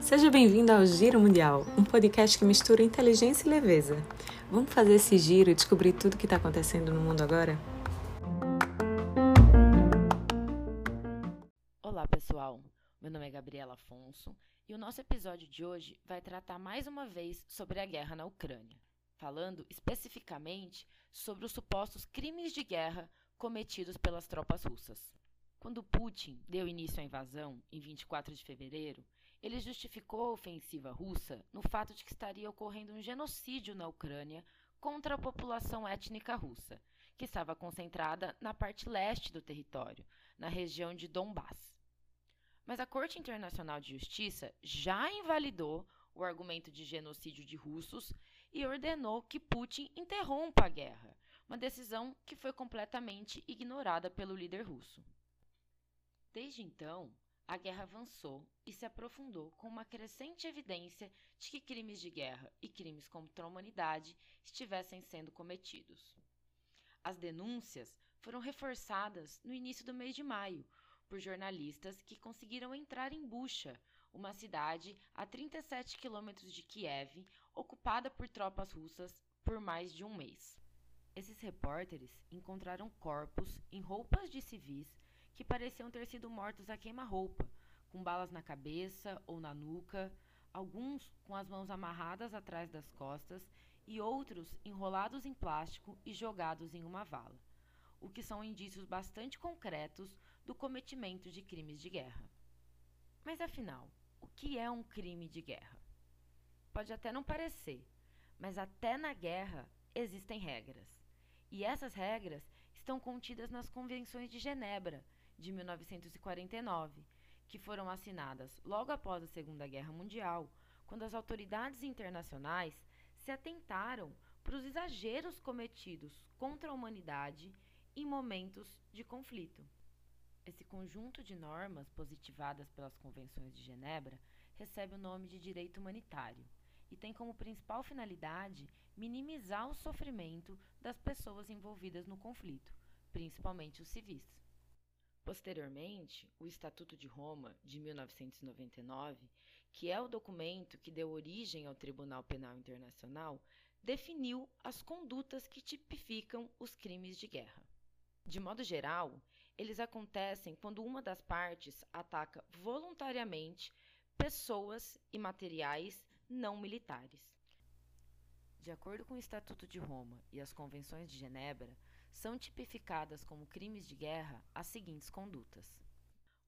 Seja bem-vindo ao Giro Mundial, um podcast que mistura inteligência e leveza. Vamos fazer esse giro e descobrir tudo o que está acontecendo no mundo agora? Olá, pessoal. Meu nome é Gabriela Afonso e o nosso episódio de hoje vai tratar mais uma vez sobre a guerra na Ucrânia, falando especificamente sobre os supostos crimes de guerra cometidos pelas tropas russas. Quando Putin deu início à invasão, em 24 de fevereiro, ele justificou a ofensiva russa no fato de que estaria ocorrendo um genocídio na Ucrânia contra a população étnica russa, que estava concentrada na parte leste do território, na região de Donbass. Mas a Corte Internacional de Justiça já invalidou o argumento de genocídio de russos e ordenou que Putin interrompa a guerra, uma decisão que foi completamente ignorada pelo líder russo. Desde então, a guerra avançou e se aprofundou com uma crescente evidência de que crimes de guerra e crimes contra a humanidade estivessem sendo cometidos. As denúncias foram reforçadas no início do mês de maio por jornalistas que conseguiram entrar em Bucha, uma cidade a 37 quilômetros de Kiev, ocupada por tropas russas por mais de um mês. Esses repórteres encontraram corpos em roupas de civis que pareciam ter sido mortos a queima-roupa, com balas na cabeça ou na nuca, alguns com as mãos amarradas atrás das costas e outros enrolados em plástico e jogados em uma vala, o que são indícios bastante concretos do cometimento de crimes de guerra. Mas afinal, o que é um crime de guerra? Pode até não parecer, mas até na guerra existem regras. E essas regras estão contidas nas Convenções de Genebra, de 1949, que foram assinadas logo após a Segunda Guerra Mundial, quando as autoridades internacionais se atentaram para os exageros cometidos contra a humanidade em momentos de conflito. Esse conjunto de normas positivadas pelas Convenções de Genebra recebe o nome de direito humanitário e tem como principal finalidade minimizar o sofrimento das pessoas envolvidas no conflito, principalmente os civis. Posteriormente, o Estatuto de Roma, de 1999, que é o documento que deu origem ao Tribunal Penal Internacional, definiu as condutas que tipificam os crimes de guerra. De modo geral, eles acontecem quando uma das partes ataca voluntariamente pessoas e materiais não militares. De acordo com o Estatuto de Roma e as Convenções de Genebra, são tipificadas como crimes de guerra as seguintes condutas: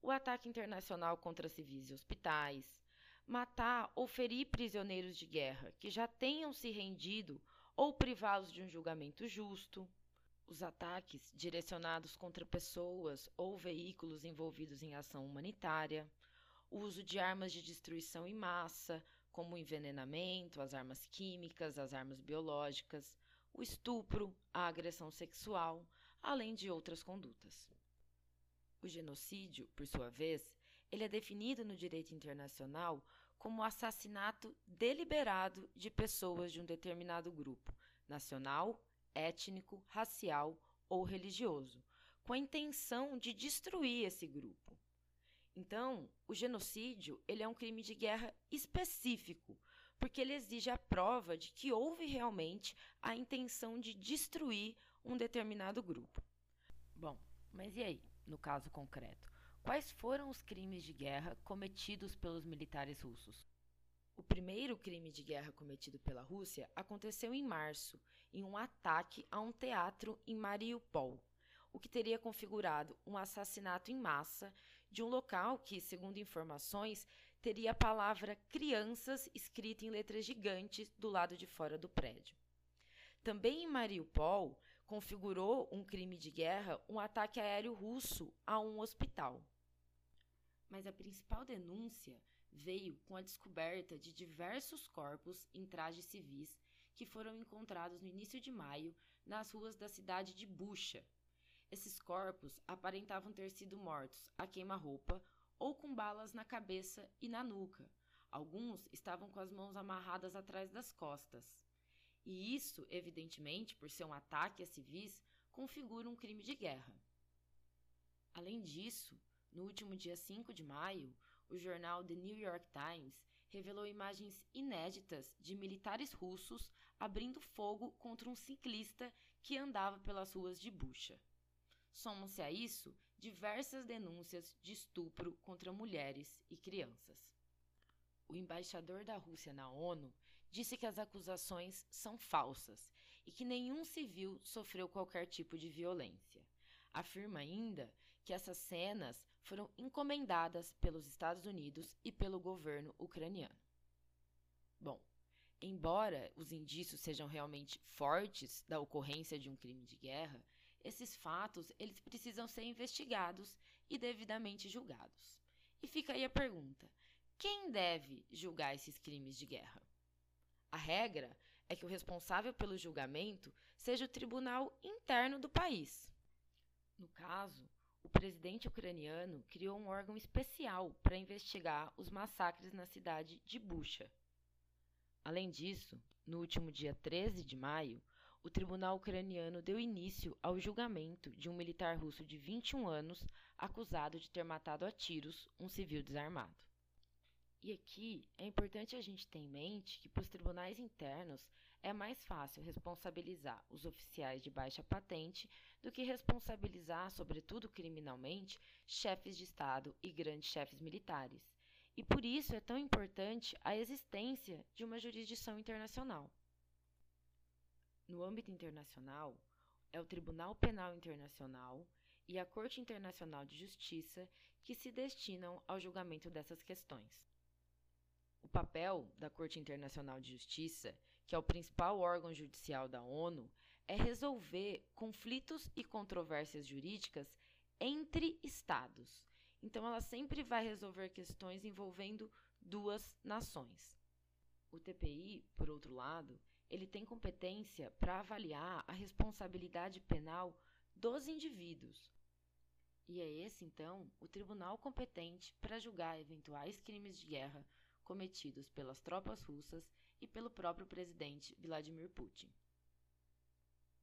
o ataque internacional contra civis e hospitais, matar ou ferir prisioneiros de guerra que já tenham se rendido ou privá-los de um julgamento justo, os ataques direcionados contra pessoas ou veículos envolvidos em ação humanitária, o uso de armas de destruição em massa, como o envenenamento, as armas químicas, as armas biológicas, o estupro, a agressão sexual, além de outras condutas. O genocídio, por sua vez, ele é definido no direito internacional como o assassinato deliberado de pessoas de um determinado grupo nacional, étnico, racial ou religioso, com a intenção de destruir esse grupo. Então, o genocídio ele é um crime de guerra específico, porque ele exige a prova de que houve realmente a intenção de destruir um determinado grupo. Bom, mas e aí, no caso concreto? Quais foram os crimes de guerra cometidos pelos militares russos? O primeiro crime de guerra cometido pela Rússia aconteceu em março, em um ataque a um teatro em Mariupol, o que teria configurado um assassinato em massa de um local que, segundo informações, teria a palavra crianças escrita em letras gigantes do lado de fora do prédio. Também em Mariupol, configurou um crime de guerra um ataque aéreo russo a um hospital. Mas a principal denúncia veio com a descoberta de diversos corpos em trajes civis que foram encontrados no início de maio nas ruas da cidade de Bucha. Esses corpos aparentavam ter sido mortos a queima-roupa ou com balas na cabeça e na nuca. Alguns estavam com as mãos amarradas atrás das costas. E isso, evidentemente, por ser um ataque a civis, configura um crime de guerra. Além disso, no último dia 5 de maio, o jornal The New York Times revelou imagens inéditas de militares russos abrindo fogo contra um ciclista que andava pelas ruas de Bucha. Somam-se a isso diversas denúncias de estupro contra mulheres e crianças. O embaixador da Rússia na ONU disse que as acusações são falsas e que nenhum civil sofreu qualquer tipo de violência. Afirma ainda que essas cenas foram encomendadas pelos Estados Unidos e pelo governo ucraniano. Bom, embora os indícios sejam realmente fortes da ocorrência de um crime de guerra, esses fatos eles precisam ser investigados e devidamente julgados. E fica aí a pergunta: quem deve julgar esses crimes de guerra? A regra é que o responsável pelo julgamento seja o tribunal interno do país. No caso, o presidente ucraniano criou um órgão especial para investigar os massacres na cidade de Bucha. Além disso, no último dia 13 de maio, o tribunal ucraniano deu início ao julgamento de um militar russo de 21 anos acusado de ter matado a tiros um civil desarmado. E aqui é importante a gente ter em mente que, para os tribunais internos, é mais fácil responsabilizar os oficiais de baixa patente do que responsabilizar, sobretudo criminalmente, chefes de Estado e grandes chefes militares. E por isso é tão importante a existência de uma jurisdição internacional. No âmbito internacional, é o Tribunal Penal Internacional e a Corte Internacional de Justiça que se destinam ao julgamento dessas questões. O papel da Corte Internacional de Justiça, que é o principal órgão judicial da ONU, é resolver conflitos e controvérsias jurídicas entre estados. Então, ela sempre vai resolver questões envolvendo duas nações. O TPI, por outro lado, ele tem competência para avaliar a responsabilidade penal dos indivíduos. E é esse, então, o tribunal competente para julgar eventuais crimes de guerra cometidos pelas tropas russas e pelo próprio presidente Vladimir Putin.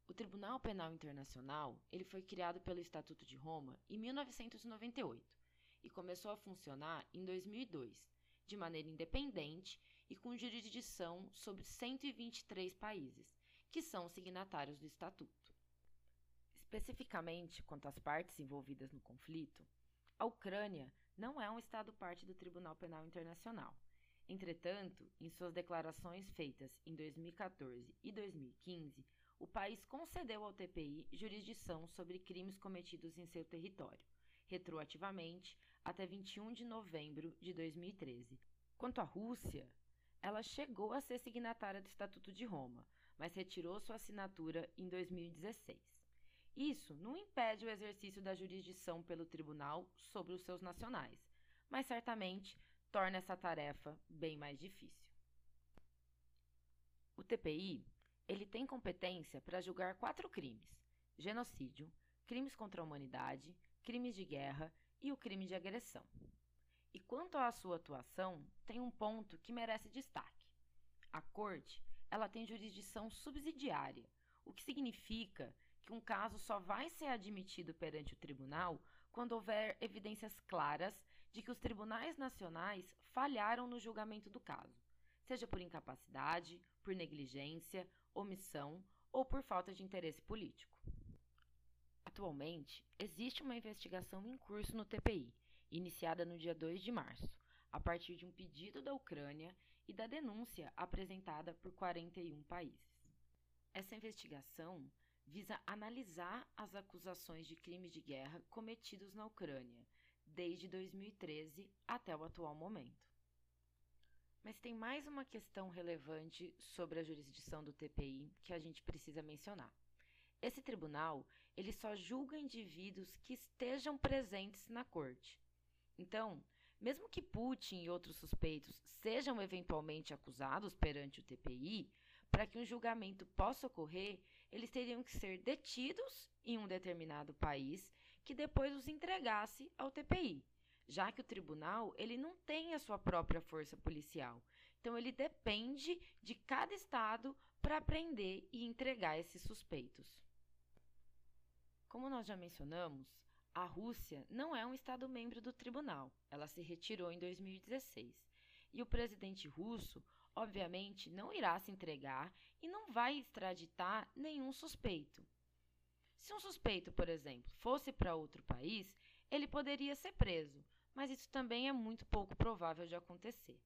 O Tribunal Penal Internacional ele foi criado pelo Estatuto de Roma em 1998 e começou a funcionar em 2002, de maneira independente e com jurisdição sobre 123 países, que são signatários do Estatuto. Especificamente quanto às partes envolvidas no conflito, a Ucrânia não é um Estado parte do Tribunal Penal Internacional Entretanto, em suas declarações feitas em 2014 e 2015, o país concedeu ao TPI jurisdição sobre crimes cometidos em seu território, retroativamente até 21 de novembro de 2013. Quanto à Rússia, ela chegou a ser signatária do Estatuto de Roma, mas retirou sua assinatura em 2016. Isso não impede o exercício da jurisdição pelo tribunal sobre os seus nacionais, mas certamente torna essa tarefa bem mais difícil. O TPI ele tem competência para julgar quatro crimes: genocídio, crimes contra a humanidade, crimes de guerra e o crime de agressão. E quanto à sua atuação, tem um ponto que merece destaque. A corte, ela tem jurisdição subsidiária, o que significa que um caso só vai ser admitido perante o tribunal quando houver evidências claras de que os tribunais nacionais falharam no julgamento do caso, seja por incapacidade, por negligência, omissão ou por falta de interesse político. Atualmente, existe uma investigação em curso no TPI, iniciada no dia 2 de março, a partir de um pedido da Ucrânia e da denúncia apresentada por 41 países. Essa investigação visa analisar as acusações de crimes de guerra cometidos na Ucrânia desde 2013 até o atual momento. Mas tem mais uma questão relevante sobre a jurisdição do TPI que a gente precisa mencionar. Esse tribunal, ele só julga indivíduos que estejam presentes na corte. Então, mesmo que Putin e outros suspeitos sejam eventualmente acusados perante o TPI, para que um julgamento possa ocorrer, eles teriam que ser detidos em um determinado país que depois os entregasse ao TPI, já que o tribunal ele não tem a sua própria força policial. Então ele depende de cada estado para prender e entregar esses suspeitos. Como nós já mencionamos, A Rússia não é um Estado membro do tribunal, ela se retirou em 2016. E o presidente russo, obviamente, não irá se entregar e não vai extraditar nenhum suspeito. Se um suspeito, por exemplo, fosse para outro país, ele poderia ser preso, mas isso também é muito pouco provável de acontecer.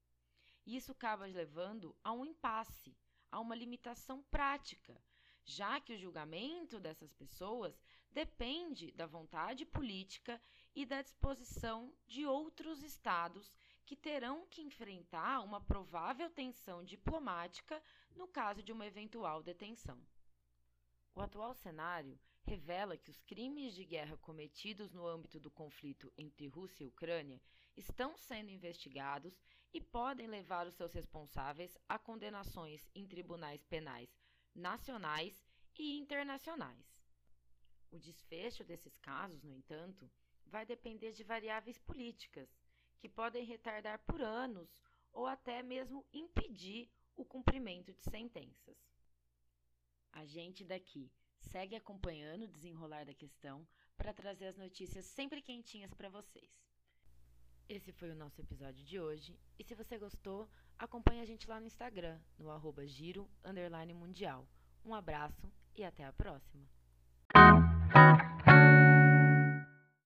Isso acaba levando a um impasse, a uma limitação prática, já que o julgamento dessas pessoas depende da vontade política e da disposição de outros estados que terão que enfrentar uma provável tensão diplomática no caso de uma eventual detenção. O atual cenário revela que os crimes de guerra cometidos no âmbito do conflito entre Rússia e Ucrânia estão sendo investigados e podem levar os seus responsáveis a condenações em tribunais penais nacionais e internacionais. O desfecho desses casos, no entanto, vai depender de variáveis políticas, que podem retardar por anos ou até mesmo impedir o cumprimento de sentenças. A gente daqui segue acompanhando o desenrolar da questão para trazer as notícias sempre quentinhas para vocês. Esse foi o nosso episódio de hoje, e se você gostou, acompanhe a gente lá no Instagram, no arroba giro mundial. Um abraço e até a próxima!